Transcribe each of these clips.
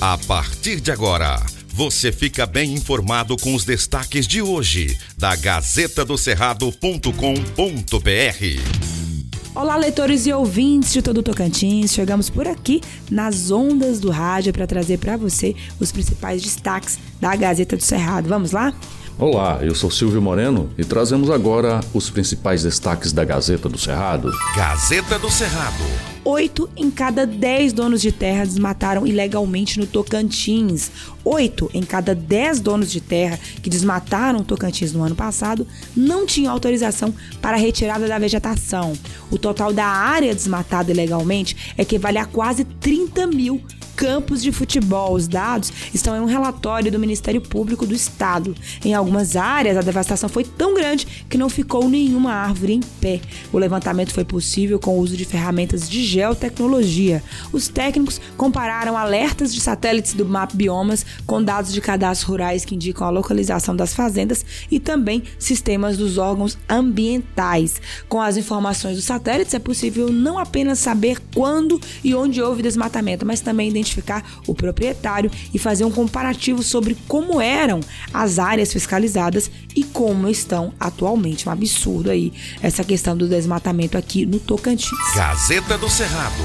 A partir de agora, você fica bem informado com os destaques de hoje da Gazeta do Cerrado.com.br. Olá, leitores e ouvintes de todo o Tocantins. Chegamos por aqui nas ondas do rádio para trazer para você os principais destaques da Gazeta do Cerrado. Vamos lá? Olá, eu sou Silvio Moreno e trazemos agora os principais destaques da Gazeta do Cerrado. Gazeta do Cerrado. Oito em cada dez donos de terra desmataram ilegalmente no Tocantins. Oito em cada dez donos de terra que desmataram o Tocantins no ano passado não tinham autorização para a retirada da vegetação. O total da área desmatada ilegalmente equivale a quase 30 mil campos de futebol. Os dados estão em um relatório do Ministério Público do Estado. Em algumas áreas, a devastação foi tão grande que não ficou nenhuma árvore em pé. O levantamento foi possível com o uso de ferramentas de geotecnologia. Os técnicos compararam alertas de satélites do Map Biomas com dados de cadastros rurais que indicam a localização das fazendas e também sistemas dos órgãos ambientais. Com as informações dos satélites, é possível não apenas saber quando e onde houve desmatamento, mas também identificar identificar o proprietário e fazer um comparativo sobre como eram as áreas fiscalizadas e como estão atualmente. Um absurdo aí essa questão do desmatamento aqui no Tocantins. Gazeta do Cerrado.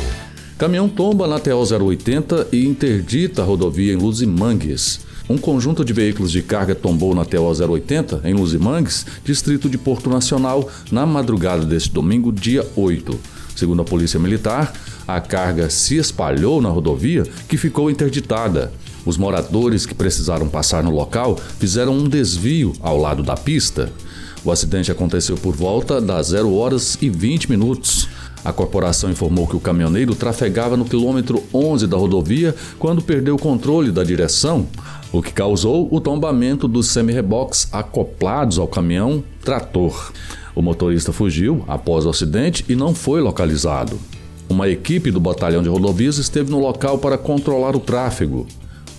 Caminhão tomba na TO 080 e interdita a rodovia em Luzimangues. Um conjunto de veículos de carga tombou na TO 080 em Luzimangues, distrito de Porto Nacional, na madrugada deste domingo, dia 8. Segundo a Polícia Militar, a carga se espalhou na rodovia que ficou interditada. Os moradores que precisaram passar no local fizeram um desvio ao lado da pista. O acidente aconteceu por volta das 0 horas e 20 minutos. A corporação informou que o caminhoneiro trafegava no quilômetro 11 da rodovia quando perdeu o controle da direção, o que causou o tombamento dos semi-reboques acoplados ao caminhão trator. O motorista fugiu após o acidente e não foi localizado. Uma equipe do batalhão de rodovias esteve no local para controlar o tráfego.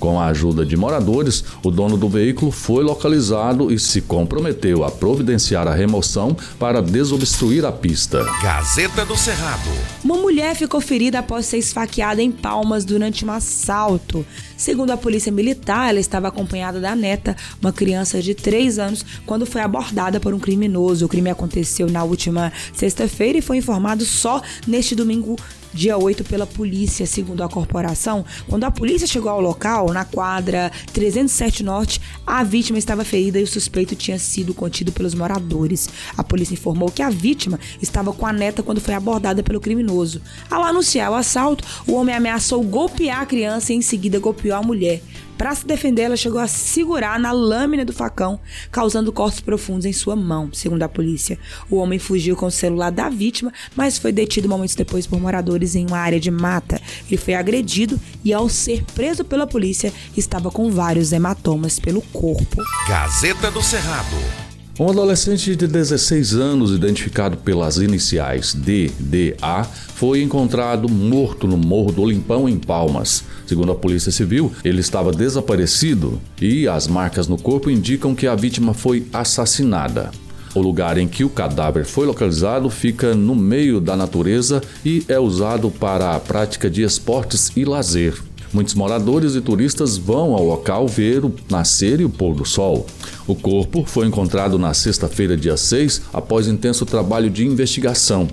Com a ajuda de moradores, o dono do veículo foi localizado e se comprometeu a providenciar a remoção para desobstruir a pista. Gazeta do Cerrado. Uma mulher ficou ferida após ser esfaqueada em Palmas durante um assalto. Segundo a polícia militar, ela estava acompanhada da neta, uma criança de 3 anos, quando foi abordada por um criminoso. O crime aconteceu na última sexta-feira e foi informado só neste domingo dia 8 pela polícia, segundo a corporação. Quando a polícia chegou ao local, na quadra 307 Norte, a vítima estava ferida e o suspeito tinha sido contido pelos moradores. A polícia informou que a vítima estava com a neta quando foi abordada pelo criminoso. Ao anunciar o assalto, o homem ameaçou golpear a criança e em seguida golpeou a mulher. Para se defender, ela chegou a segurar na lâmina do facão, causando cortes profundos em sua mão, segundo a polícia. O homem fugiu com o celular da vítima, mas foi detido momentos depois por moradores em uma área de mata. Ele foi agredido e, ao ser preso pela polícia, estava com vários hematomas pelo corpo. Gazeta do Cerrado. Um adolescente de 16 anos, identificado pelas iniciais DDA, foi encontrado morto no Morro do Olimpão, em Palmas. Segundo a Polícia Civil, ele estava desaparecido e as marcas no corpo indicam que a vítima foi assassinada. O lugar em que o cadáver foi localizado fica no meio da natureza e é usado para a prática de esportes e lazer. Muitos moradores e turistas vão ao local ver o nascer e o pôr do sol. O corpo foi encontrado na sexta-feira, dia 6, após intenso trabalho de investigação.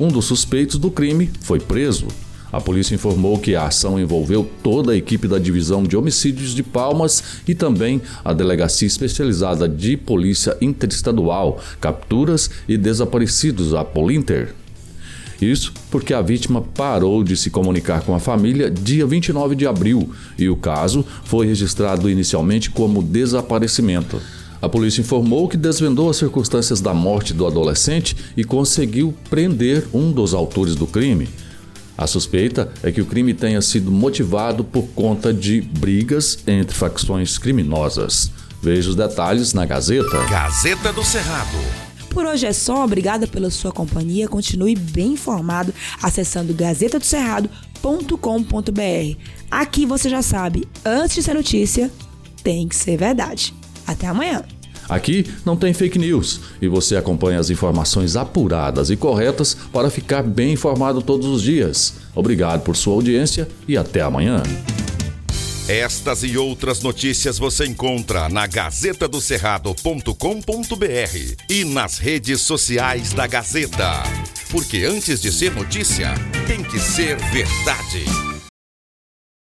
Um dos suspeitos do crime foi preso. A polícia informou que a ação envolveu toda a equipe da Divisão de Homicídios de Palmas e também a Delegacia Especializada de Polícia Interestadual, Capturas e Desaparecidos, a Polinter. Isso porque a vítima parou de se comunicar com a família dia 29 de abril e o caso foi registrado inicialmente como desaparecimento. A polícia informou que desvendou as circunstâncias da morte do adolescente e conseguiu prender um dos autores do crime. A suspeita é que o crime tenha sido motivado por conta de brigas entre facções criminosas. Veja os detalhes na Gazeta. Gazeta do Cerrado. Por hoje é só, obrigada pela sua companhia. Continue bem informado acessando gazetadocerrado.com.br. Aqui você já sabe, antes de ser notícia, tem que ser verdade. Até amanhã. Aqui não tem fake news e você acompanha as informações apuradas e corretas para ficar bem informado todos os dias. Obrigado por sua audiência e até amanhã. Estas e outras notícias você encontra na gazetadocerrado.com.br e nas redes sociais da Gazeta. Porque antes de ser notícia, tem que ser verdade.